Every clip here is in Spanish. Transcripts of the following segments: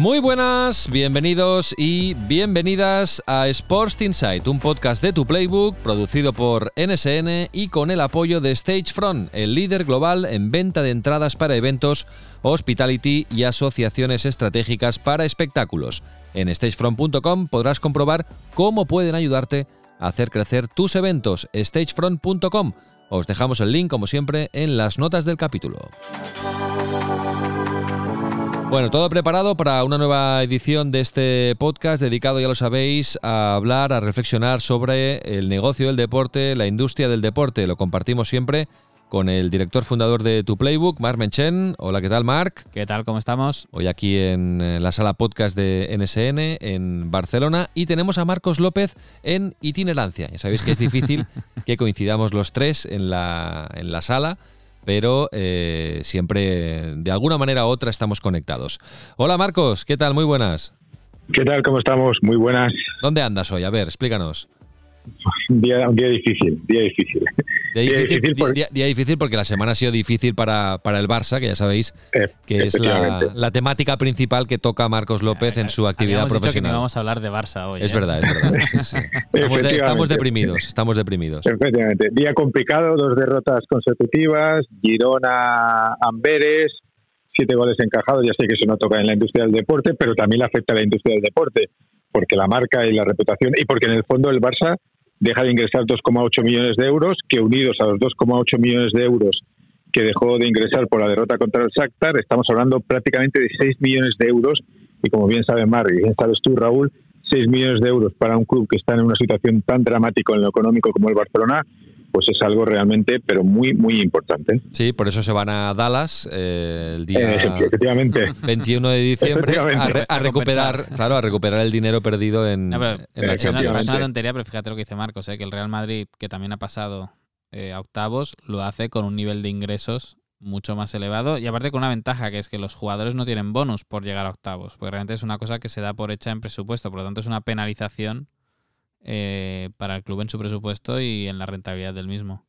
Muy buenas, bienvenidos y bienvenidas a Sports Insight, un podcast de tu playbook producido por NSN y con el apoyo de Stagefront, el líder global en venta de entradas para eventos, hospitality y asociaciones estratégicas para espectáculos. En stagefront.com podrás comprobar cómo pueden ayudarte a hacer crecer tus eventos. stagefront.com. Os dejamos el link, como siempre, en las notas del capítulo. Bueno, todo preparado para una nueva edición de este podcast dedicado, ya lo sabéis, a hablar, a reflexionar sobre el negocio del deporte, la industria del deporte. Lo compartimos siempre con el director fundador de Tu Playbook, Mark Menchen. Hola, ¿qué tal, Marc? ¿Qué tal? ¿Cómo estamos? Hoy aquí en la sala podcast de NSN en Barcelona y tenemos a Marcos López en itinerancia. Ya sabéis que es difícil que coincidamos los tres en la, en la sala pero eh, siempre de alguna manera u otra estamos conectados. Hola Marcos, ¿qué tal? Muy buenas. ¿Qué tal? ¿Cómo estamos? Muy buenas. ¿Dónde andas hoy? A ver, explícanos. Un día, un día difícil, día difícil. Día difícil, porque la semana ha sido difícil para, para el Barça, que ya sabéis que es la, temática principal que toca Marcos López en su actividad profesional. vamos a hablar de Barça hoy. Es ¿eh? verdad, es verdad. Estamos, deprimidos, estamos deprimidos. Efectivamente. Día complicado, dos derrotas consecutivas, Girona, Amberes, siete goles encajados. Ya sé que eso no toca en la industria del deporte, pero también le afecta a la industria del deporte, porque la marca y la reputación, y porque en el fondo el Barça deja de ingresar 2,8 millones de euros, que unidos a los 2,8 millones de euros que dejó de ingresar por la derrota contra el Shakhtar, estamos hablando prácticamente de 6 millones de euros, y como bien sabe Mar, y bien sabes tú, Raúl, 6 millones de euros para un club que está en una situación tan dramática en lo económico como el Barcelona, pues es algo realmente, pero muy, muy importante. Sí, por eso se van a Dallas eh, el día eh, efectivamente. 21 de diciembre a, recuperar, claro, a recuperar el dinero perdido en, la Champions. Es una tontería, pero fíjate lo que dice Marcos, eh, que el Real Madrid, que también ha pasado a octavos, lo hace con un nivel de ingresos mucho más elevado y aparte con una ventaja que es que los jugadores no tienen bonus por llegar a octavos, porque realmente es una cosa que se da por hecha en presupuesto, por lo tanto es una penalización eh, para el club en su presupuesto y en la rentabilidad del mismo.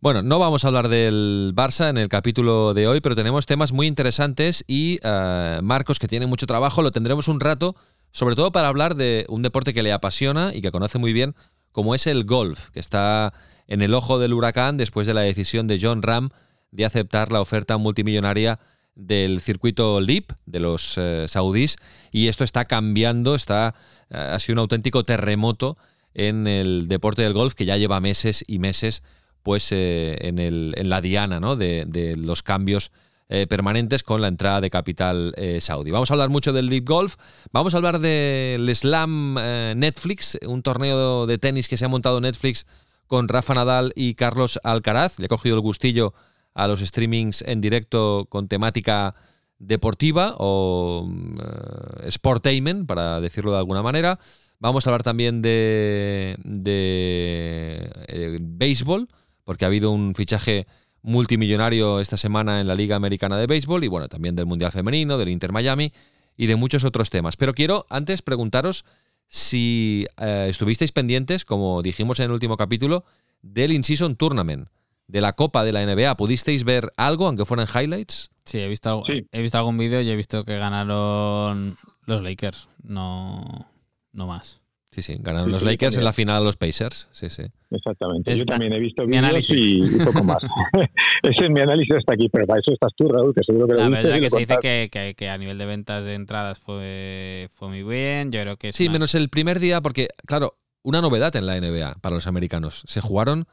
Bueno, no vamos a hablar del Barça en el capítulo de hoy, pero tenemos temas muy interesantes y eh, Marcos, que tiene mucho trabajo, lo tendremos un rato, sobre todo para hablar de un deporte que le apasiona y que conoce muy bien, como es el golf, que está en el ojo del huracán después de la decisión de John Ram de aceptar la oferta multimillonaria del circuito LIP de los eh, saudíes y esto está cambiando, está eh, ha sido un auténtico terremoto en el deporte del golf que ya lleva meses y meses pues eh, en, el, en, la diana ¿no? de, los cambios permanentes con la entrada de capital saudí. Vamos a hablar mucho del LIP Golf, vamos a hablar del Slam Netflix, un torneo de tenis que se ha montado Netflix con Rafa Nadal y Carlos Alcaraz. Le ha cogido el gustillo a los streamings en directo con temática deportiva o uh, sportainment, para decirlo de alguna manera. Vamos a hablar también de, de eh, béisbol, porque ha habido un fichaje multimillonario esta semana en la Liga Americana de Béisbol y bueno, también del Mundial Femenino, del Inter Miami y de muchos otros temas. Pero quiero antes preguntaros si eh, estuvisteis pendientes, como dijimos en el último capítulo, del In-Season Tournament de la Copa de la NBA. ¿Pudisteis ver algo, aunque fueran highlights? Sí, he visto, He visto algún vídeo y he visto que ganaron los Lakers, no, no más. Sí, sí, ganaron los Lakers en la final los Pacers. Sí, sí. Exactamente. yo también he visto vídeos y, un poco más. Ese es mi análisis hasta aquí, pero para eso estás tú, Raúl, que seguro que lo La verdad que se dice que, que, a nivel de ventas de entradas fue, fue muy bien. Yo creo que Sí, menos el primer día, porque, claro, una novedad en la NBA para los americanos. Se jugaron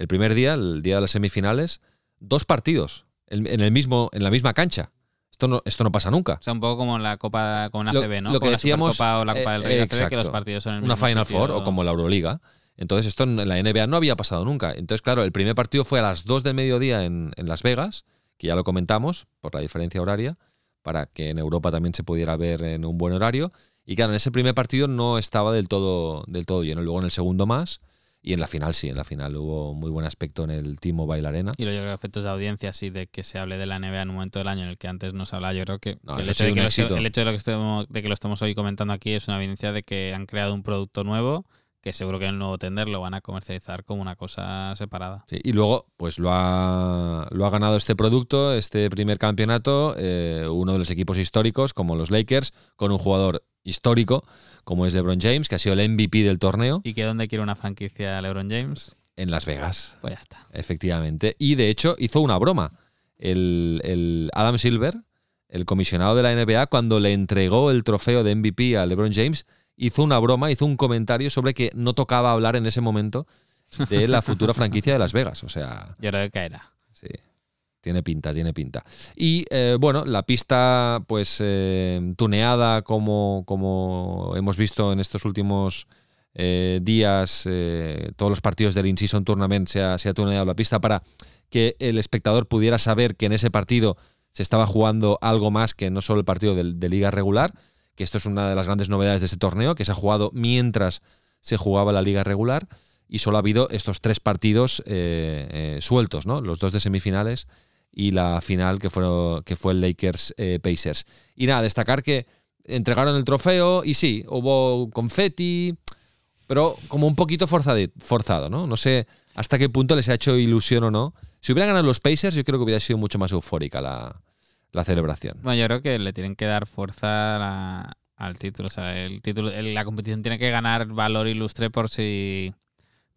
el primer día, el día de las semifinales, dos partidos en, el mismo, en la misma cancha. Esto no, esto no pasa nunca. O sea, un poco como la Copa con la CB, ¿no? Lo que decíamos, o la Copa del Rey, que los partidos son en el Una Final Four o como la Euroliga. Entonces, esto en la NBA no había pasado nunca. Entonces, claro, el primer partido fue a las 2 del mediodía en, en Las Vegas, que ya lo comentamos por la diferencia horaria, para que en Europa también se pudiera ver en un buen horario. Y claro, en ese primer partido no estaba del todo, del todo lleno. Luego en el segundo más. Y en la final sí, en la final hubo muy buen aspecto en el T-Mobile Arena. Y lo yo creo que efectos de audiencia, sí, de que se hable de la NBA en un momento del año en el que antes no se hablaba, yo creo que, No, que el, hecho de que lo, éxito. el hecho de, lo que estemos, de que lo estemos hoy comentando aquí es una evidencia de que han creado un producto nuevo que seguro que en el nuevo tender lo van a comercializar como una cosa separada. Sí, y luego, pues lo ha, lo ha ganado este producto, este primer campeonato, eh, uno de los equipos históricos, como los Lakers, con un jugador histórico, como es LeBron James, que ha sido el MVP del torneo ¿Y que dónde quiere una franquicia LeBron James? en Las Vegas. Pues ya está. Efectivamente. Y de hecho hizo una broma. El, el Adam Silver, el comisionado de la NBA, cuando le entregó el trofeo de MVP a LeBron James, hizo una broma, hizo un comentario sobre que no tocaba hablar en ese momento de la futura franquicia de Las Vegas. O sea, Yo creo que caerá. sí. Tiene pinta, tiene pinta. Y eh, bueno, la pista, pues eh, tuneada, como, como hemos visto en estos últimos eh, días, todos los partidos del In-Season Tournament se ha, se ha tuneado la pista para que el espectador pudiera saber que en ese partido se estaba jugando algo más que no solo el partido de, de liga regular, que esto es una de las grandes novedades de ese torneo, que se ha jugado mientras se jugaba la liga regular y solo ha habido estos tres partidos sueltos, ¿no? Los dos de semifinales y la final que fue, que fue el Lakers eh, Pacers. Y nada, destacar que entregaron el trofeo y sí, hubo confeti, pero como un poquito forzado, ¿no? No sé hasta qué punto les ha hecho ilusión o no. Si hubieran ganado los Pacers, yo creo que hubiera sido mucho más eufórica la, la celebración. Bueno, yo creo que le tienen que dar fuerza al título. O sea, el título, la competición tiene que ganar valor ilustre por sí,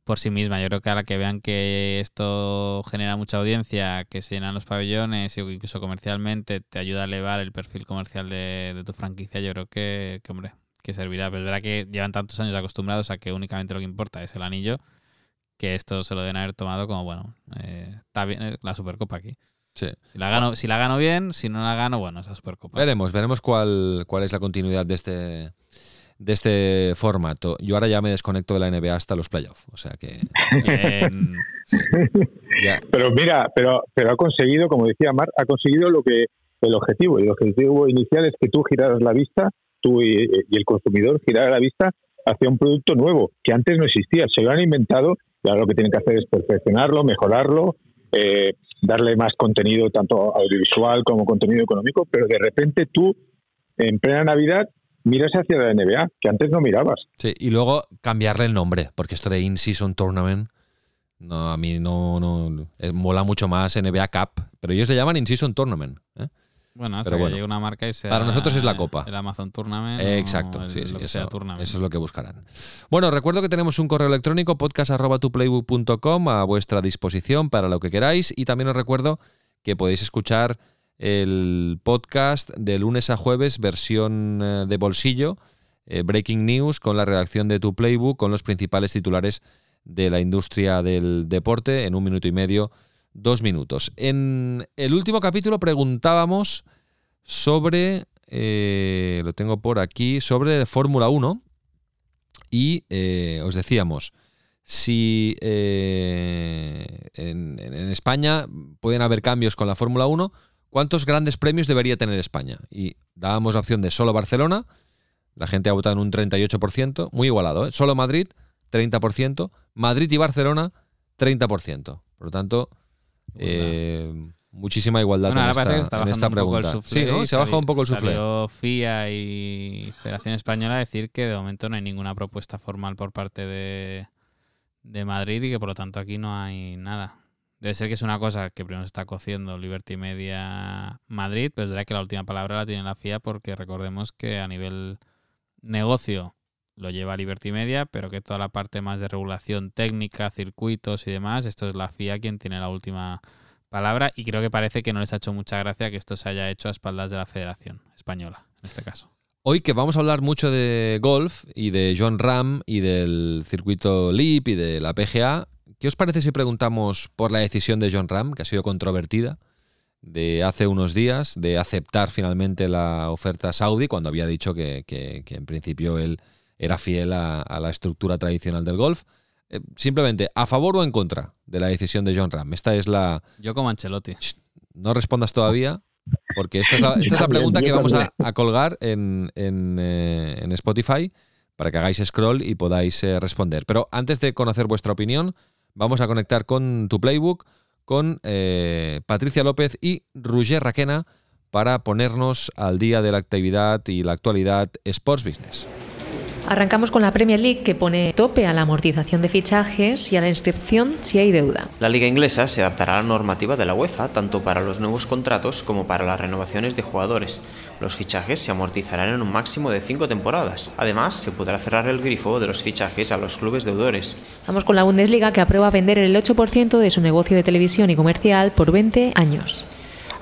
por sí misma. Yo creo que ahora que vean que esto genera mucha audiencia, que se llenan los pabellones y incluso comercialmente te ayuda a elevar el perfil comercial de, de tu franquicia, yo creo que, que, hombre, que servirá. Pero es verdad que llevan tantos años acostumbrados a que únicamente lo que importa es el anillo, que esto se lo deben haber tomado como, bueno, eh, está bien eh, la Supercopa aquí. Sí. Si la gano, si la gano bien, si no la gano, bueno, esa Supercopa. Veremos, veremos cuál, cuál es la continuidad de este, de este formato. Yo ahora ya me desconecto de la NBA hasta los playoffs. O sea que Bien. ya, Pero mira, pero, pero ha conseguido, como decía Mar, ha conseguido lo que el objetivo. Y el objetivo inicial es que tú giraras la vista, tú y, y el consumidor girara la vista hacia un producto nuevo que antes no existía. Se lo han inventado y ahora lo que tienen que hacer es perfeccionarlo, mejorarlo, eh, darle más contenido tanto audiovisual como contenido económico, pero de repente tú, en plena Navidad, miras hacia la NBA, que antes no mirabas. sí. Y luego cambiarle el nombre, porque esto de In-Season Tournament, no, a mí no, no eh, mola mucho más NBA Cup, pero ellos le llaman In-Season Tournament. ¿eh? Bueno, hasta Pero que bueno. llegue una marca y sea. Para nosotros es la Copa. El Amazon Tournament. Eh, Exacto, el- sí, sí, lo que eso, sea Tournament. eso es lo que buscarán. Bueno, recuerdo que tenemos un correo electrónico podcast.tuplaybook.com a vuestra disposición para lo que queráis y también os recuerdo que podéis escuchar el podcast de lunes a jueves, versión eh, de bolsillo, eh, Breaking News, con la redacción de Tu Playbook, con los principales titulares de la industria del deporte en un minuto y medio, dos minutos. En el último capítulo preguntábamos sobre, eh, lo tengo por aquí, sobre Fórmula 1 y os decíamos, si en, en España pueden haber cambios con la Fórmula 1, ¿cuántos grandes premios debería tener España? Y dábamos la opción de solo Barcelona, la gente ha votado en un 38%, muy igualado, ¿eh? solo Madrid, 30%, Madrid y Barcelona, 30%. Por lo tanto, eh, muchísima igualdad Bueno, en, que esta, está en el pregunta. suflé Sí, ¿no? y Se baja sali- un poco el. Salió FIA y Federación Española a decir que de momento no hay ninguna propuesta formal por parte de, de Madrid y que por lo tanto aquí no hay nada. Debe ser que es una cosa que primero se está cociendo Liberty Media Madrid, pero es verdad que la última palabra la tiene la FIA porque recordemos que a nivel negocio lo lleva Liberty Media, pero que toda la parte más de regulación técnica, circuitos y demás, esto es la FIA quien tiene la última palabra y creo que parece que no les ha hecho mucha gracia que esto se haya hecho a espaldas de la Federación Española, en este caso. Hoy que vamos a hablar mucho de golf y de John Ram y del circuito LIP y de la PGA, ¿qué os parece si preguntamos por la decisión de John Ram, que ha sido controvertida, de hace unos días, de aceptar finalmente la oferta saudí, cuando había dicho que, que- que en principio él era fiel a, a la estructura tradicional del golf? Eh, simplemente, ¿a favor o en contra de la decisión de John Ram? Esta es la... Yo como Ancelotti. No respondas todavía, porque esta es la, esta es la también, pregunta que vamos a, colgar en, en, eh, en Spotify para que hagáis scroll y podáis eh, responder. Pero antes de conocer vuestra opinión, vamos a conectar con tu playbook, con eh, Patricia López y Roger Raquena para ponernos al día de la actividad y la actualidad Sports Business. Arrancamos con la Premier League que pone tope a la amortización de fichajes y a la inscripción si hay deuda. La liga inglesa se adaptará a la normativa de la UEFA tanto para los nuevos contratos como para las renovaciones de jugadores. Los fichajes se amortizarán en un máximo de cinco temporadas. Además, se podrá cerrar el grifo de los fichajes a los clubes deudores. Vamos con la Bundesliga que aprueba vender el 8% de su negocio de televisión y comercial por 20 años.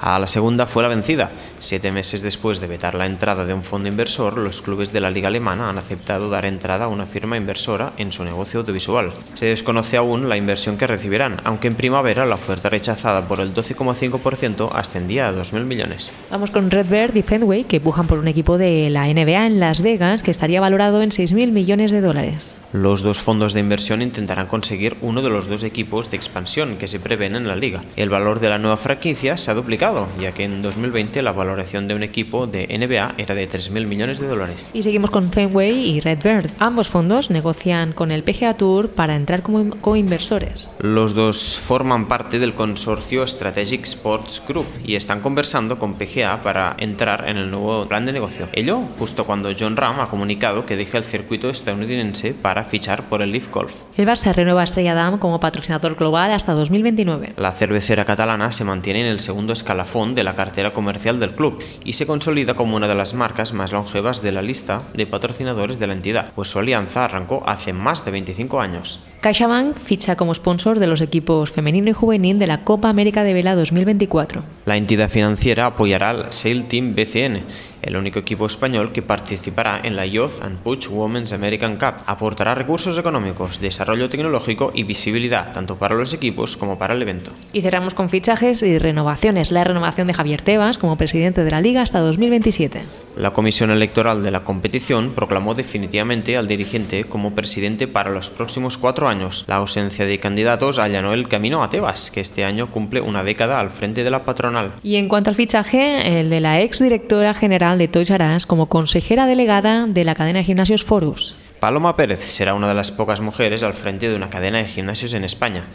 A la segunda fue la vencida. Siete meses después de vetar la entrada de un fondo inversor, los clubes de la liga alemana han aceptado dar entrada a una firma inversora en su negocio audiovisual. Se desconoce aún la inversión que recibirán, aunque en primavera la oferta rechazada por el 12,5% ascendía a 2.000 millones. Vamos con Redbird y Fenway que pujan por un equipo de la NBA en Las Vegas que estaría valorado en 6.000 millones de dólares. Los dos fondos de inversión intentarán conseguir uno de los dos equipos de expansión que se prevén en la liga. El valor de la nueva franquicia se ha duplicado ya que en 2020 la valoración de un equipo de NBA era de 3.000 millones de dólares. Y seguimos con Fenway y Redbird. Ambos fondos negocian con el PGA Tour para entrar como coinversores. Los dos forman parte del consorcio Strategic Sports Group y están conversando con PGA para entrar en el nuevo plan de negocio. Ello justo cuando John Ram ha comunicado que deja el circuito estadounidense para fichar por el Leaf Golf. El Barça renueva a Estrella Damm como patrocinador global hasta 2029. La cervecera catalana se mantiene en el segundo escalón de la cartera comercial del club y se consolida como una de las marcas más longevas de la lista de patrocinadores de la entidad, pues su alianza arrancó hace más de 25 años. CaixaBank ficha como sponsor de los equipos femenino y juvenil de la Copa América de Vela 2024. La entidad financiera apoyará al Sail Team BCN el único equipo español que participará en la Youth and Push Women's American Cup. Aportará recursos económicos, desarrollo tecnológico y visibilidad, tanto para los equipos como para el evento. Y cerramos con fichajes y renovaciones. La renovación de Javier Tebas como presidente de la Liga hasta 2027. La Comisión Electoral de la competición proclamó definitivamente al dirigente como presidente para los próximos cuatro años. La ausencia de candidatos allanó el camino a Tebas, que este año cumple una década al frente de la patronal. Y en cuanto al fichaje, el de la ex directora general de Toys R Us como consejera delegada de la cadena de gimnasios Forus. Paloma Pérez será una de las pocas mujeres al frente de una cadena de gimnasios en España.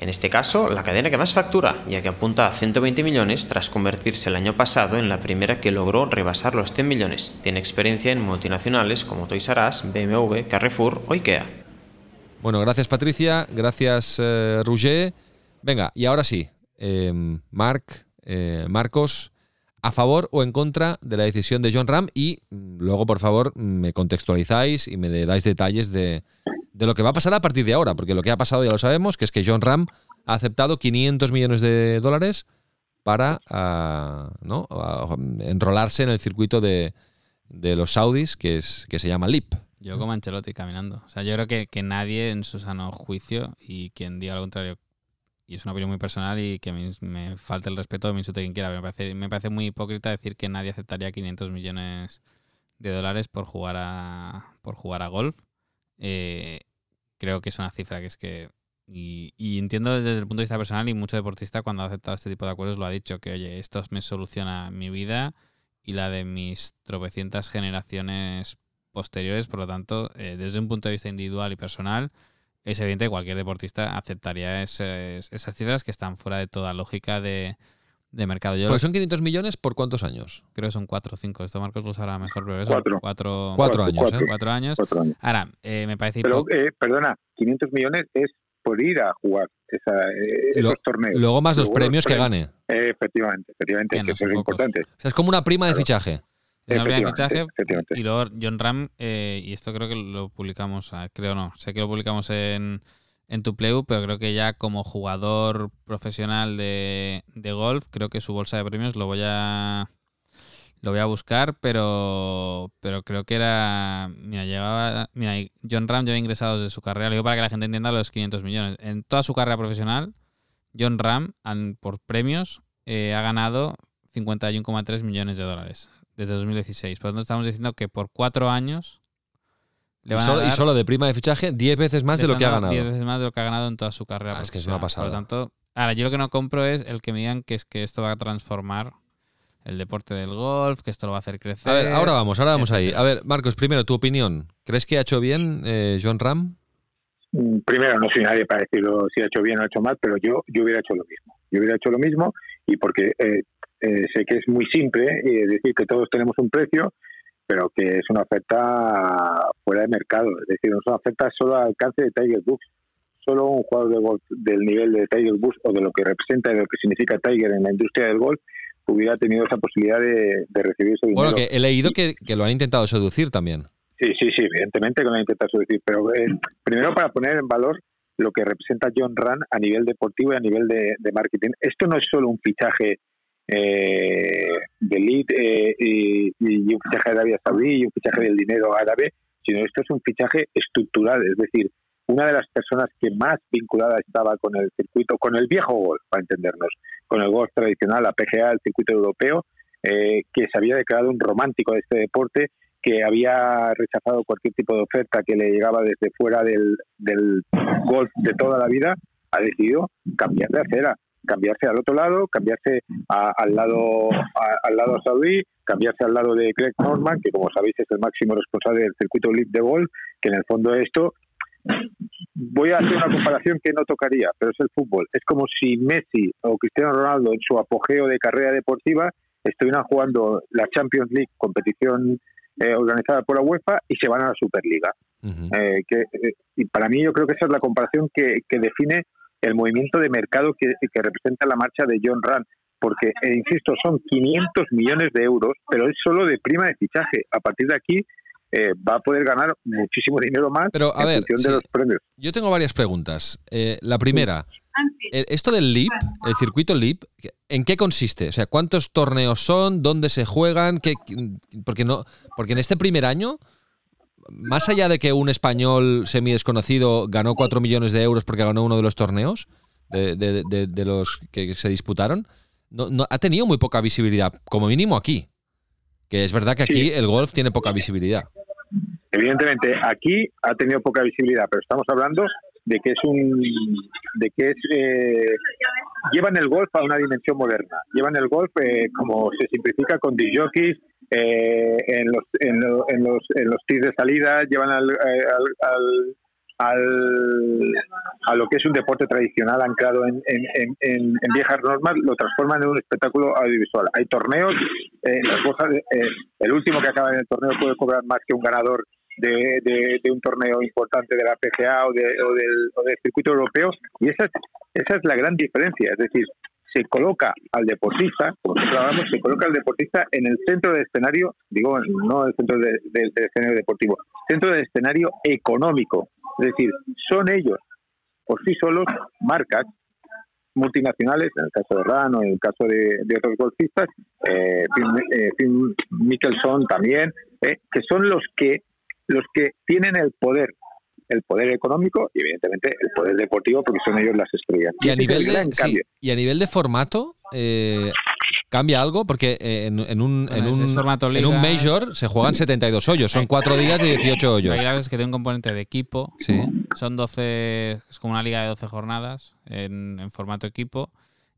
En este caso, la cadena que más factura, ya que apunta a 120 millones tras convertirse el año pasado en la primera que logró rebasar los 100 millones. Tiene experiencia en multinacionales como Toys R Us, BMW, Carrefour o IKEA. Bueno, gracias Patricia, gracias eh, Roger. Venga, y ahora sí, eh, Marc, eh, Marcos, a favor o en contra de la decisión de John Ram y mm, luego, por favor, me contextualizáis y me dais detalles de, lo que va a pasar a partir de ahora, porque lo que ha pasado ya lo sabemos, que es que John Ram ha aceptado 500 millones de dólares para ah, ¿no? enrolarse en el circuito de, los saudis, que, es, que se llama LIP. Yo como Ancelotti caminando. O sea, yo creo que, que nadie en su sano juicio y quien diga lo contrario y es una opinión muy personal y que me, me falta el respeto, me insulte quien quiera. Me parece, me parece muy hipócrita decir que nadie aceptaría 500 millones de dólares por jugar a, por jugar a golf. Eh, creo que es una cifra que es que... Y, y, entiendo desde el punto de vista personal y mucho deportista cuando ha aceptado este tipo de acuerdos lo ha dicho, que oye, esto me soluciona mi vida y la de mis tropecientas generaciones posteriores. Por lo tanto, eh, desde un punto de vista individual y personal, es evidente que cualquier deportista aceptaría esas cifras que están fuera de toda lógica de, mercado. Yo Porque son 500 millones por cuántos años? Creo que son 4 o 5. Esto Marcos lo sabrá mejor, pero 4 cuatro, años. ¿eh? Cuatro años. Ahora, eh, me parece... Pero, eh, perdona, 500 millones es por ir a jugar esa, eh, esos torneos. Luego más los premios que gane. efectivamente, efectivamente, que, eso es importante. O sea, es como una prima de fichaje. Y luego John Ram, eh, y esto creo que lo publicamos, ah, creo no, sé que lo publicamos en, en tu Play, pero creo que ya como jugador profesional de, golf, creo que su bolsa de premios lo voy a lo voy a buscar, pero pero creo que era mira, llegaba mira, John Ram lleva ingresado desde su carrera, lo digo para que la gente entienda los 500 millones. En toda su carrera profesional, John Ram por premios eh, ha ganado 51,3 millones de dólares desde 2016. Por lo tanto, estamos diciendo que por cuatro años. Le van y, solo, a dar, y, solo, de prima de fichaje, 10 veces más de lo que ha ganado. 10 veces más de lo que ha ganado en toda su carrera. Ah, es que es una pasada. Por lo tanto, ahora yo lo que no compro es el que me digan que es que esto va a transformar el deporte del golf, que esto lo va a hacer crecer. A ver, ahora vamos, ahora vamos ahí. A ver, Marcos, primero, tu opinión. ¿Crees que ha hecho bien eh, John Ram? Mm, Primero, no soy nadie para decirlo si ha hecho bien o ha hecho mal, pero yo, yo hubiera hecho lo mismo. Yo hubiera hecho lo mismo y porque eh, eh, sé que es muy simple eh, decir que todos tenemos un precio, pero que es una oferta fuera de mercado. Es decir, no es una oferta solo al alcance de Tiger Woods. Solo un jugador de golf del nivel de Tiger Woods o de lo que representa y de lo que significa Tiger en la industria del golf hubiera tenido esa posibilidad de, de recibir ese dinero. Bueno, que he leído que, que lo han intentado seducir también. Sí, sí, sí, evidentemente que lo han intentado seducir, pero eh, primero para poner en valor lo que representa John Run a nivel deportivo y a nivel de, de marketing. Esto no es solo un fichaje eh, de elite eh, y, y un fichaje de Arabia Saudí y un fichaje del dinero árabe, sino esto es un fichaje estructural, es decir, una de las personas que más vinculada estaba con el circuito, con el viejo golf, para entendernos, con el golf tradicional, la PGA, el circuito europeo, eh, que se había declarado un romántico de este deporte, que había rechazado cualquier tipo de oferta que le llegaba desde fuera del, del golf de toda la vida, ha decidido cambiar de acera, cambiarse al otro lado, cambiarse a- al lado a- al lado saudí, cambiarse al lado de Greg Norman, que como sabéis es el máximo responsable del circuito elite de golf, que en el fondo esto voy a hacer una comparación que no tocaría, pero es el fútbol. Es como si Messi o Cristiano Ronaldo en su apogeo de carrera deportiva estuvieran jugando la Champions League, competición eh, organizada por la UEFA, y se van a la Superliga. Eh, que, eh, y para mí yo creo que esa es la comparación que, que define el movimiento de mercado que, que representa la marcha de John Rand. Porque, eh, insisto, son 500 millones de euros, pero es solo de prima de fichaje. A partir de aquí eh, va a poder ganar muchísimo dinero más Pero, a en ver, función sí. de los premios. Yo tengo varias preguntas. Eh, la primera, eh, esto del LIP, el circuito LIP, ¿en qué consiste? O sea, ¿cuántos torneos son? ¿Dónde se juegan? ¿Qué, porque, no, porque en este primer año, más allá de que un español semi desconocido ganó 4 millones de euros porque ganó uno de los torneos, de, de- de- de los que se disputaron, no, no- ha tenido muy poca visibilidad, como mínimo aquí. Que es verdad que aquí Sí. el golf tiene poca visibilidad. Evidentemente, aquí ha tenido poca visibilidad, pero estamos hablando de que es un, de que es, eh, llevan el golf a una dimensión moderna. Llevan el golf, eh, como se simplifica, con disc jockeys, eh, en los, en, lo- en los, en los tirs de salida, llevan al, eh, al, al- al- a lo que es un deporte tradicional anclado en, en, en- en- viejas normas, lo transforman en un espectáculo audiovisual. Hay torneos, eh, eh, el último que acaba en el torneo puede cobrar más que un ganador de, de- de un torneo importante de la PGA o, de- o del, o del circuito europeo y esa es, esa es la gran diferencia, es decir, se coloca al deportista, como hablamos, se coloca al deportista en el centro del escenario, digo, no el centro de- de- del escenario deportivo, centro del escenario económico, es decir, son ellos por sí solos marcas multinacionales, en el caso de RAN o en el caso de, de otros golfistas, eh, eh, Mickelson también, eh, que son los que los que tienen el poder, el poder económico y evidentemente el poder deportivo porque son ellos las estrellas. Y a nivel de, sí, cambio. y a nivel de formato, eh, ¿cambia algo? Porque eh, en, en un, en, Bueno, un, formato en un. Major se juegan 72 hoyos, son 4 días de 18 La hoyos. clave es que tiene un componente de equipo. Sí. Son 12, es como una liga de 12 jornadas en, en formato equipo.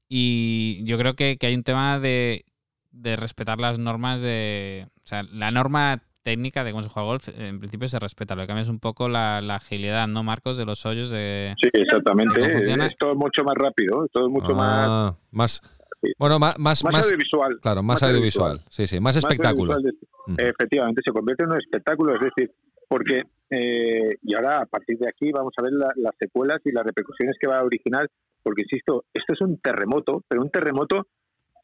Y yo creo que, que hay un tema de, de respetar las normas de. O sea, la norma técnica de cómo se juega golf, en principio se respeta. Lo que cambia es un poco la, la agilidad, ¿no, Marcos? De los hoyos de. Sí, exactamente. ¿Cómo funciona? Es todo mucho más rápido, es todo mucho más, Ah, más. Sí. Bueno, más, más, más audiovisual. claro, más, audiovisual. Sí, sí, más más espectáculo. de- Mm. Efectivamente, se convierte en un espectáculo, es decir, porque, eh, y ahora a partir de aquí vamos a ver la- las secuelas y las repercusiones que va a originar, porque insisto, esto es un terremoto, pero un terremoto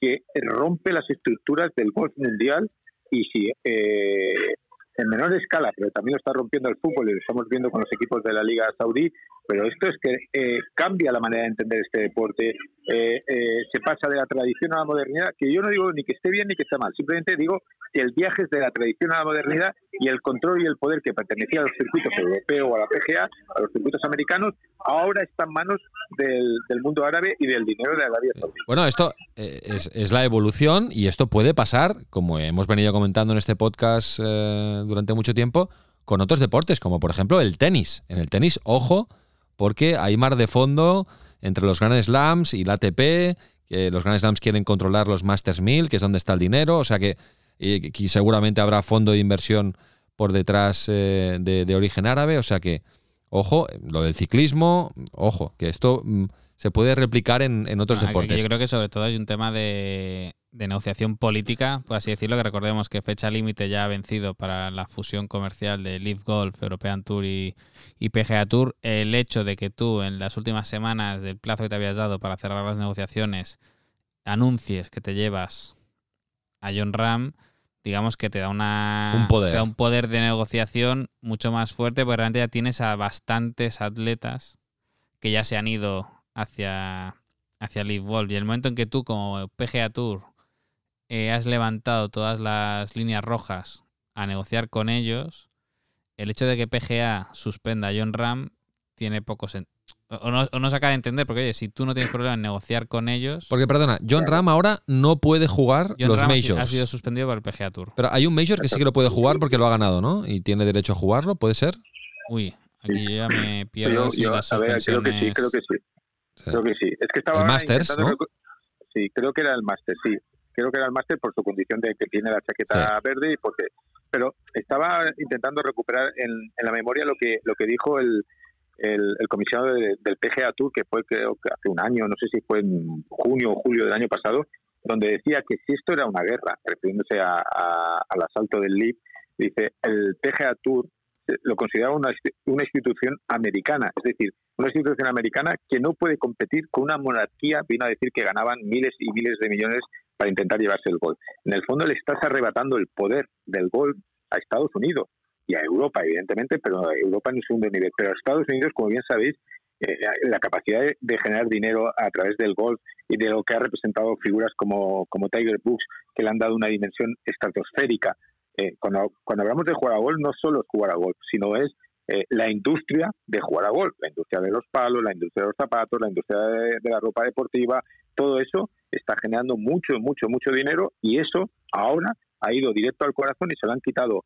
que rompe las estructuras del golf mundial y si eh, en menor escala, pero también lo está rompiendo el fútbol y lo estamos viendo con los equipos de la Liga Saudí, pero esto es que eh, cambia la manera de entender este deporte, eh, eh, se pasa de la tradición a la modernidad, que yo no digo ni que esté bien ni que esté mal, simplemente digo que el viaje es de la tradición a la modernidad y el control y el poder que pertenecía a los circuitos europeos o a la PGA, a los circuitos americanos, ahora está en manos del, mundo árabe y del dinero de Arabia Saudí. Bueno, esto eh, es, es la evolución y esto puede pasar, como hemos venido comentando en este podcast eh, durante mucho tiempo, con otros deportes, como por ejemplo el tenis. En el tenis, ojo, porque hay mar de fondo entre los Grand Slams y la ATP, que los Grand Slams quieren controlar los Masters 1000, que es donde está el dinero, o sea que y, seguramente habrá fondo de inversión por detrás eh, de, origen árabe, o sea que, ojo, lo del ciclismo, ojo, que esto mm, se puede replicar en, otros ah, deportes. Yo creo que sobre todo hay un tema de, negociación política, por así decirlo, que recordemos que fecha límite ya ha vencido para la fusión comercial de Live Golf, European Tour y, y, PGA Tour. El hecho de que tú en las últimas semanas del plazo que te habías dado para cerrar las negociaciones anuncies que te llevas a John Ram, digamos que te da una un poder. Te da un poder de negociación mucho más fuerte, porque realmente ya tienes a bastantes atletas que ya se han ido hacia, hacia Live Wolf. Y el momento en que tú, como PGA Tour, eh, has levantado todas las líneas rojas a negociar con ellos, el hecho de que PGA suspenda a John Ram tiene poco sentido o no, se acaba de entender, porque oye, si tú no tienes problema en negociar con ellos. Porque, perdona, John Ram ahora no puede jugar los Majors. Ha sido suspendido por el PGA Tour. Pero hay un Major que sí que lo puede jugar porque lo ha ganado, ¿no? Y tiene derecho a jugarlo, ¿puede ser? Uy, aquí yo ya me pierdo si las suspensiones... creo que sí, creo que sí. Creo que sí. Es que estaba el Masters, ¿no? Sí, creo que era el Masters, sí. Creo que era el Masters por su condición de que tiene la chaqueta verde y porque... Pero estaba intentando recuperar en, en la memoria lo que, lo que dijo el el, comisionado del PGA Tour, que fue creo que hace un año, no sé si fue en junio o julio del año pasado, donde decía que si esto era una guerra, refiriéndose al asalto del LIB, dice, el PGA Tour lo consideraba una, una institución americana, es decir, una institución americana que no puede competir con una monarquía, vino a decir que ganaban miles y miles de millones para intentar llevarse el gol. En el fondo le estás arrebatando el poder del gol a Estados Unidos y a Europa, evidentemente, pero Europa en un segundo nivel. Pero a Estados Unidos, como bien sabéis, eh, la capacidad de, generar dinero a través del golf y de lo que ha representado figuras como, como Tiger Woods, que le han dado una dimensión estratosférica. Eh, cuando, hablamos de jugar a golf, no solo es jugar a golf, sino es eh, la industria de jugar a golf, la industria de los palos, la industria de los zapatos, la industria de, de la ropa deportiva, todo eso está generando mucho, mucho, mucho dinero y eso ahora ha ido directo al corazón y se lo han quitado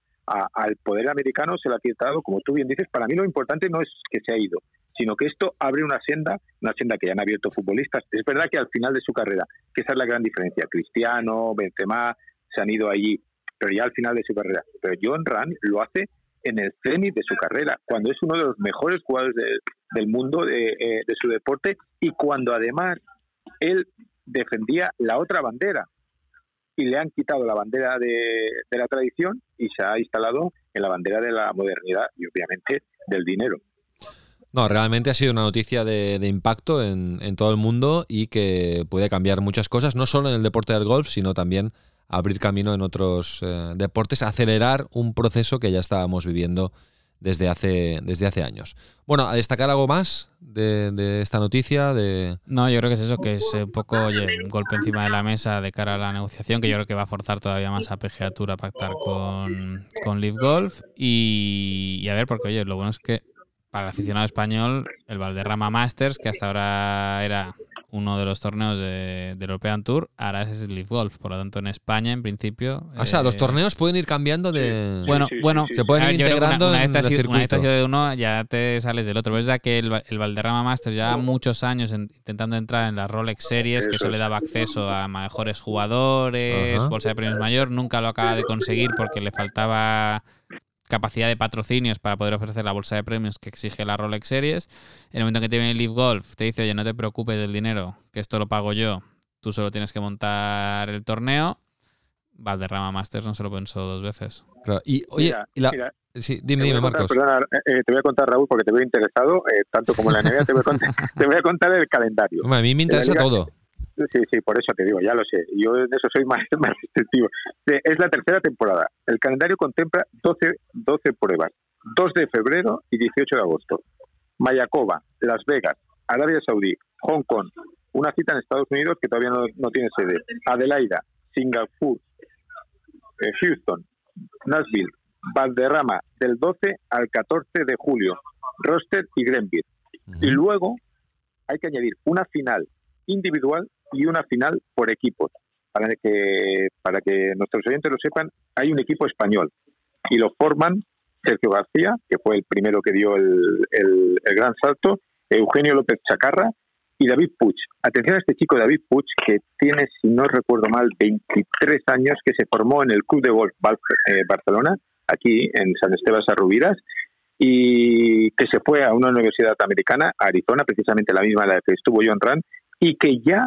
al poder americano se lo ha quitado, como tú bien dices, para mí lo importante no es que se ha ido, sino que esto abre una senda, una senda que ya han abierto futbolistas. Es verdad que al final de su carrera, que esa es la gran diferencia, Cristiano, Benzema, se han ido allí, pero ya al final de su carrera. Pero John Rand lo hace en el cenit de su carrera, cuando es uno de los mejores jugadores del mundo de, eh, de su deporte y cuando además él defendía la otra bandera, y le han quitado la bandera de, la tradición y se ha instalado en la bandera de la modernidad y obviamente del dinero. No, realmente ha sido una noticia de, impacto en, todo el mundo y que puede cambiar muchas cosas, no solo en el deporte del golf, sino también abrir camino en otros eh, deportes, acelerar un proceso que ya estábamos viviendo desde hace, desde hace años. Bueno, ¿a destacar algo más de, esta noticia? De... No, yo creo que es eso, que es un poco un golpe encima de la mesa de cara a la negociación, que yo creo que va a forzar todavía más a PGA Tour a pactar con, con Live Golf. Y a ver, porque oye, lo bueno es que para el aficionado español, el Valderrama Masters, que hasta ahora era uno de los torneos de, del European Tour, ahora es Live Golf. Por lo tanto, en España, en principio. O sea, los eh, torneos pueden ir cambiando de. bueno, bueno, se pueden ir integrando una, una, en una de uno, ya te sales del otro. Es verdad que el, el Valderrama Masters ya muchos años intentando entrar en las Rolex Series, que eso le daba acceso a mejores jugadores, bolsa de premios mayor, nunca lo acaba de conseguir porque le faltaba capacidad de patrocinios para poder ofrecer la bolsa de premios que exige la Rolex Series. En el momento en que te viene el Live Golf, te dice, oye, no te preocupes del dinero, que esto lo pago yo, tú solo tienes que montar el torneo. Valderrama Masters no se lo pensó dos veces. Claro. Y oye, sí, dime, dime, Marcos. Perdona, eh, eh, te voy a contar, Raúl, porque te veo interesado, eh, tanto como la NBA, te voy a contar, te voy a contar el calendario. a mí me interesa todo. Sí, sí, por eso te digo, ya lo sé. Yo en eso soy más, más restrictivo. Es la tercera temporada. El calendario contempla 12, 12 pruebas. 2 de febrero y 18 de agosto. Mayakoba, Las Vegas, Arabia Saudí, Hong Kong. Una cita en Estados Unidos que todavía no, tiene sede. Adelaida, Singapur, eh, Houston, Nashville, Valderrama, del 12 al 14 de julio. Roster y Grenville. Y luego hay que añadir una final individual y una final por equipos. Para que, para que nuestros oyentes lo sepan, hay un equipo español y lo forman Sergio García, que fue el primero que dio el, el, gran salto, Eugenio López Chacarra y David Puig. Atención a este chico David Puig, que tiene, si no recuerdo mal, 23 años, que se formó en el Club de Golf eh, Barcelona, aquí en San Esteban Sarrubiras, y que se fue a una universidad americana, a Arizona, precisamente la misma en la que estuvo John Rand, y que ya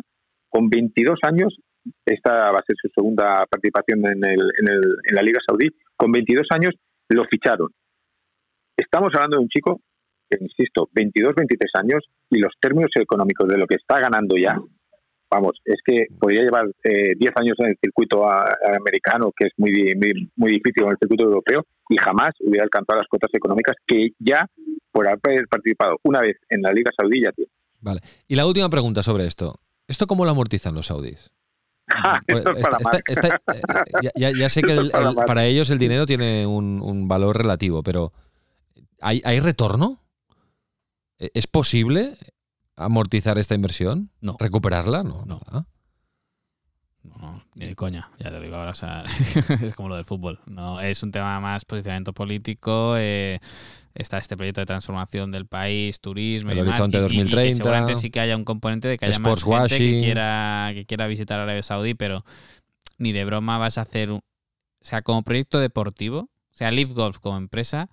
con 22 años, esta va a ser su segunda participación en, el, en, el, en la Liga Saudí, con 22 años lo ficharon. Estamos hablando de un chico que, insisto, 22, 23 años y los términos económicos de lo que está ganando ya, vamos, es que podría llevar eh, 10 años en el circuito americano, que es muy, muy, difícil en el circuito europeo, y jamás hubiera alcanzado las cuotas económicas que ya, por haber participado una vez en la Liga Saudí, ya tiene. Vale. Y la última pregunta sobre esto. ¿Esto cómo lo amortizan los saudíes? ya, sé que para, ellos el dinero tiene un, valor relativo, pero ¿hay, ¿hay, retorno? ¿E-, ¿Es posible amortizar esta inversión? No. ¿Recuperarla? No. No. No, ni de coña, ya te lo digo ahora. O sea, es como lo del fútbol. No, es un tema más posicionamiento político. Eh, está este proyecto de transformación del país, turismo el y horizonte 2030. seguramente sí que haya un componente de que haya más gente que quiera, que quiera visitar Arabia Saudí, pero ni de broma vas a hacer un, o sea, como proyecto deportivo, o sea, Live Golf como empresa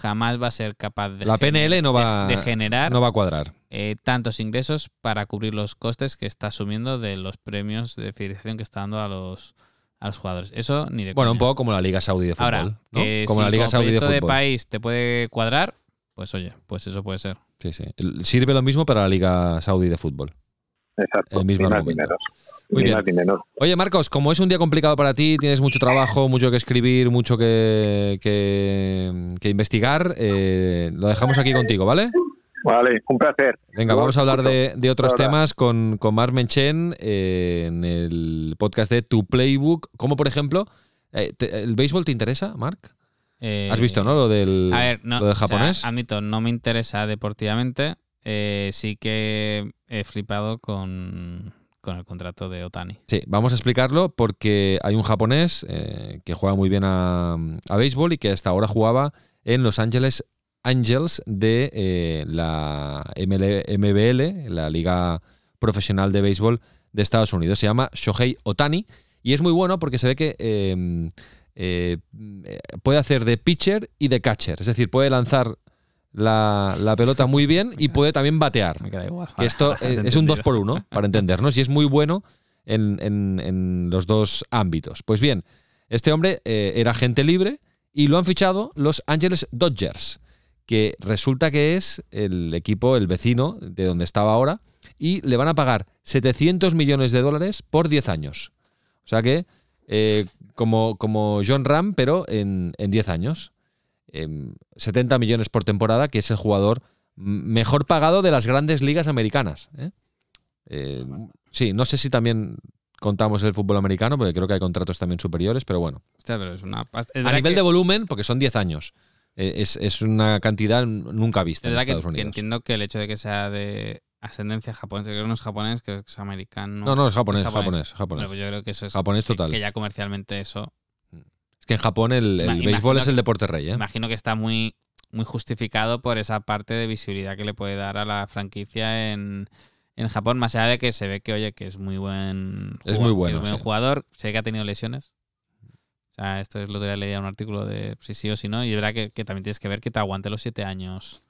jamás va a ser capaz de la PNL no va de, generar no va a cuadrar eh, tantos ingresos para cubrir los costes que está asumiendo de los premios de fidelización que está dando a los a los jugadores. Eso ni de Bueno, un poco como la Liga Saudí de fútbol. Ahora, como la Liga Saudí de fútbol. de país te puede cuadrar, pues oye, pues eso puede ser. Sí, sí. Sirve lo mismo para la Liga Saudí de fútbol. Exacto. El mismo Muy bien. Oye, Marcos, como es un día complicado para ti, tienes mucho trabajo, mucho que escribir, mucho que, que, investigar, eh, lo dejamos aquí contigo, ¿vale? Vale, un placer. Venga, vamos a hablar de, otros temas con, con Mark Menchen eh, en el podcast de Tu Playbook. Como por ejemplo, eh, ¿el béisbol te interesa, Mark? ¿Has visto, no? Lo del, lo del japonés. admito, no me interesa deportivamente. sí que he flipado con, con el contrato de Otani. Sí, vamos a explicarlo porque hay un japonés eh, que juega muy bien a, a béisbol y que hasta ahora jugaba en Los Ángeles Angels de eh, la MBL, la Liga Profesional de Béisbol de Estados Unidos. Se llama Shohei Otani y es muy bueno porque se ve que em, eh, puede hacer de pitcher y de catcher. Es decir, puede lanzar la, pelota muy bien y puede también batear. Me queda igual. Que esto es, un 2 por 1 para entendernos y es muy bueno en, los dos ámbitos. Pues bien, este hombre eh, era agente libre y lo han fichado los Angeles Dodgers, que resulta que es el equipo, el vecino de donde estaba ahora, y le van a pagar 700 millones de dólares por 10 años. O sea que, eh, como, como John Ram, pero en, en 10 años. 70 em, millones por temporada, que es el jugador mejor pagado de las grandes ligas americanas. ¿eh? Eh, sí, no sé si también contamos el fútbol americano, porque creo que hay contratos también superiores, pero bueno. a nivel de volumen, porque son 10 años. Eh, es, una cantidad nunca vista en Estados Unidos. entiendo que el hecho de que sea de ascendencia japonesa, creo que no es japonés, que es americano. No, no, es japonés, japonés, japonés. Pues yo creo que eso es japonés total. que ya comercialmente eso es que en Japón el, béisbol es el deporte rey. ¿eh? Imagino que está muy, muy justificado por esa parte de visibilidad que le puede dar a la franquicia en, Japón, más allá de que se ve que, oye, que es muy buen jugador, es muy bueno, buen jugador, sé que ha tenido lesiones. Sea, esto es lo que leía en un artículo de si sí o si no, y es verdad que, también tienes que ver que te aguante los siete años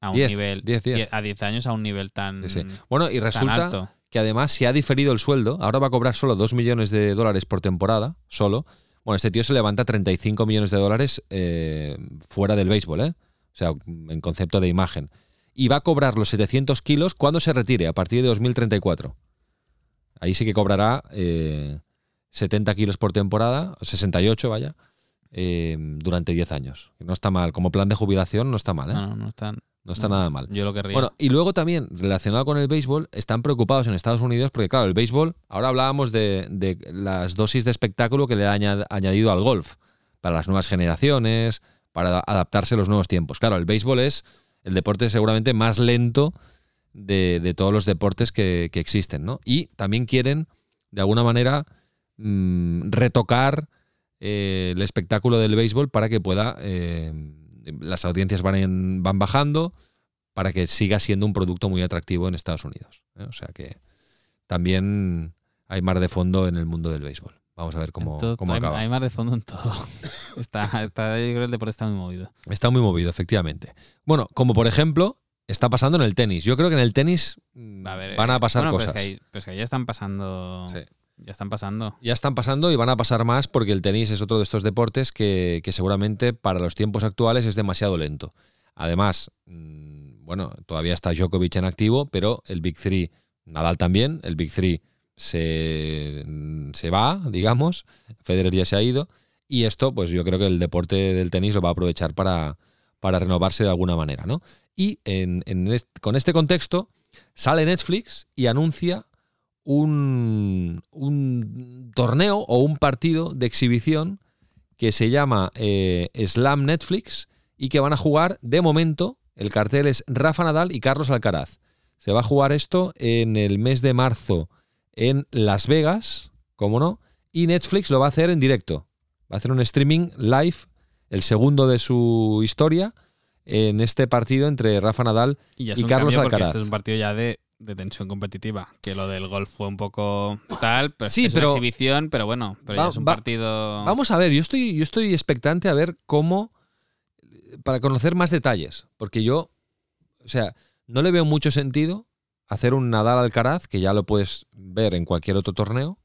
a un nivel. A 10 años a un nivel tan. Bueno, y resulta que además se ha diferido el sueldo, ahora va a cobrar solo 2 millones de dólares por temporada, solo bueno, este tío se levanta 35 millones de dólares eh, fuera del béisbol, ¿eh? O sea, en concepto de imagen. Y va a cobrar los 700 kilos cuando se retire, a partir de 2034. Ahí sí que cobrará 70 eh, kilos por temporada, 68, vaya, eh, durante 10 años. No está mal. Como plan de jubilación no está mal, ¿eh? No, no, no están no está nada mal. Yo lo querría. Bueno, y luego también, relacionado con el béisbol, están preocupados en Estados Unidos porque, claro, el béisbol, ahora hablábamos de, las dosis de espectáculo que le ha añadido al golf para las nuevas generaciones, para adaptarse a los nuevos tiempos. Claro, el béisbol es el deporte seguramente más lento de, todos los deportes que, existen, ¿no? Y también quieren, de alguna manera, mm, retocar eh, el espectáculo del béisbol para que pueda... Eh, las audiencias van, van bajando, para que siga siendo un producto muy atractivo en Estados Unidos. ¿eh? O sea que también hay mar de fondo en el mundo del béisbol. Vamos a ver cómo, todo- cómo hay, acaba. hay más de fondo en todo. está, está, yo creo que el deporte está muy movido. Está muy movido, efectivamente. Bueno, como por ejemplo, está pasando en el tenis. Yo creo que en el tenis mm, a van a pasar bueno, cosas. Pues que, ahí- pues que ya están pasando. Sí. Ya están pasando. Ya están pasando y van a pasar más porque el tenis es otro de estos deportes que, seguramente para los tiempos actuales es demasiado lento. Además, mm, bueno, todavía está Djokovic en activo, pero el Big Three, Nadal también, el Big Three se, mm, se va, digamos, Federer ya se ha ido, y esto, pues yo creo que el deporte del tenis lo va a aprovechar para, para renovarse de alguna manera, ¿no? Y en, con este contexto sale Netflix y anuncia un, un torneo o un partido de exhibición que se llama eh, Slam Netflix y que van a jugar de momento. El cartel es Rafa Nadal y Carlos Alcaraz. Se va a jugar esto en el mes de marzo en Las Vegas, como no, y Netflix lo va a hacer en directo. Va a hacer un streaming live, el segundo de su historia, en este partido entre Rafa Nadal Y, Y Carlos Alcaraz. este es un partido ya de, de tensión competitiva. Que lo del golf fue un poco tal, pero Sí, es pero- una exhibición, pero bueno, pero Va- ya es un va- partido. Vamos a ver, yo estoy, yo estoy expectante a ver cómo, para conocer más detalles, porque yo, o sea, no le veo mucho sentido hacer un Nadal Alcaraz, que ya lo puedes ver en cualquier otro torneo,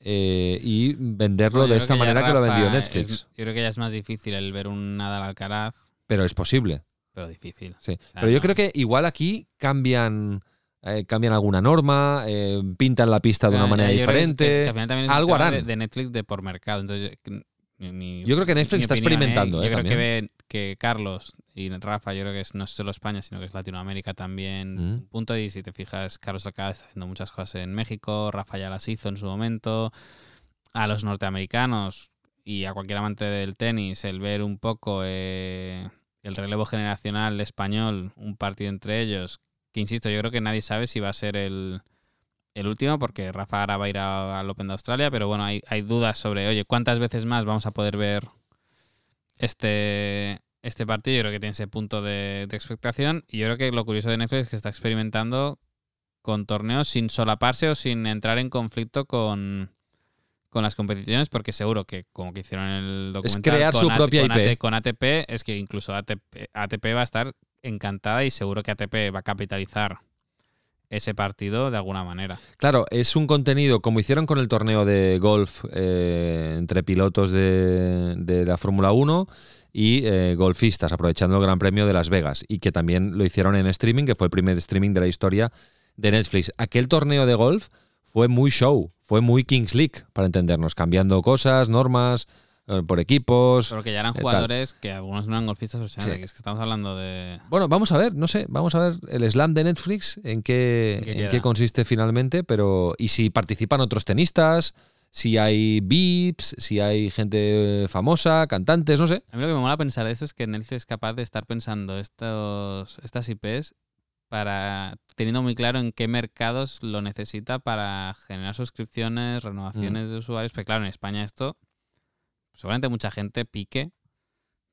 eh, y venderlo de esta manera que lo vendió es- Netflix. yo creo que ya es más difícil el ver un Nadal Alcaraz, Pero es posible, pero difícil. sí. O sea, Pero yo no. creo que igual aquí cambian, eh, cambian alguna norma, eh, pintan la pista de una Ya, manera es que- diferente. que al algo harán. De, de Netflix de por mercado. Entonces, yo- mi- creo que Netflix está opinión, experimentando, Yo eh, creo que, ve- que Carlos y Rafa, yo creo que es, no solo España, sino que es Latinoamérica también. Mm. Un punto. Y si te fijas, Carlos Alcaraz está haciendo muchas cosas en México. Rafa ya las hizo en su momento. A los norteamericanos y a cualquier amante del tenis, el ver un poco eh, el relevo generacional español, un partido entre ellos, que insisto, yo creo que nadie sabe si va a ser el, el último, porque Rafa ahora va a ir a- al Open de Australia, pero bueno, hay, hay dudas sobre, oye, ¿cuántas veces más vamos a poder ver este, este partido? Yo creo que tiene ese punto de, de expectación, y yo creo que lo curioso de Netflix es que está experimentando con torneos sin solaparse o sin entrar en conflicto con, con las competiciones, porque seguro que, como que hicieron en el documental, crear con su propia con IP. AT- con ATP, es que incluso ATP, ATP va a estar encantada y seguro que ATP va a capitalizar ese partido de alguna manera. Claro, es un contenido como hicieron con el torneo de golf eh, entre pilotos de, la Fórmula 1 y eh, golfistas, aprovechando el Gran Premio de Las Vegas, y que también lo hicieron en streaming, que fue el primer streaming de la historia de Netflix. Aquel torneo de golf fue muy show, fue muy Kings League, para entendernos, cambiando cosas, normas, por equipos. Solo que ya eran eh, tal. jugadores que algunos no eran golfistas o sea, Sí. que es que estamos hablando de... Bueno, vamos a ver, no sé, vamos a ver el slam de Netflix, en qué, ¿En qué en queda? qué consiste finalmente, pero y si participan otros tenistas, si hay VIPs, si hay gente famosa, cantantes, no sé. A mí lo que me mola pensar de eso es que Netflix es capaz de estar pensando estos, estas IPs para teniendo muy claro en qué mercados lo necesita para generar suscripciones, renovaciones Mm. de usuarios. Pero claro, en España esto seguramente mucha gente pique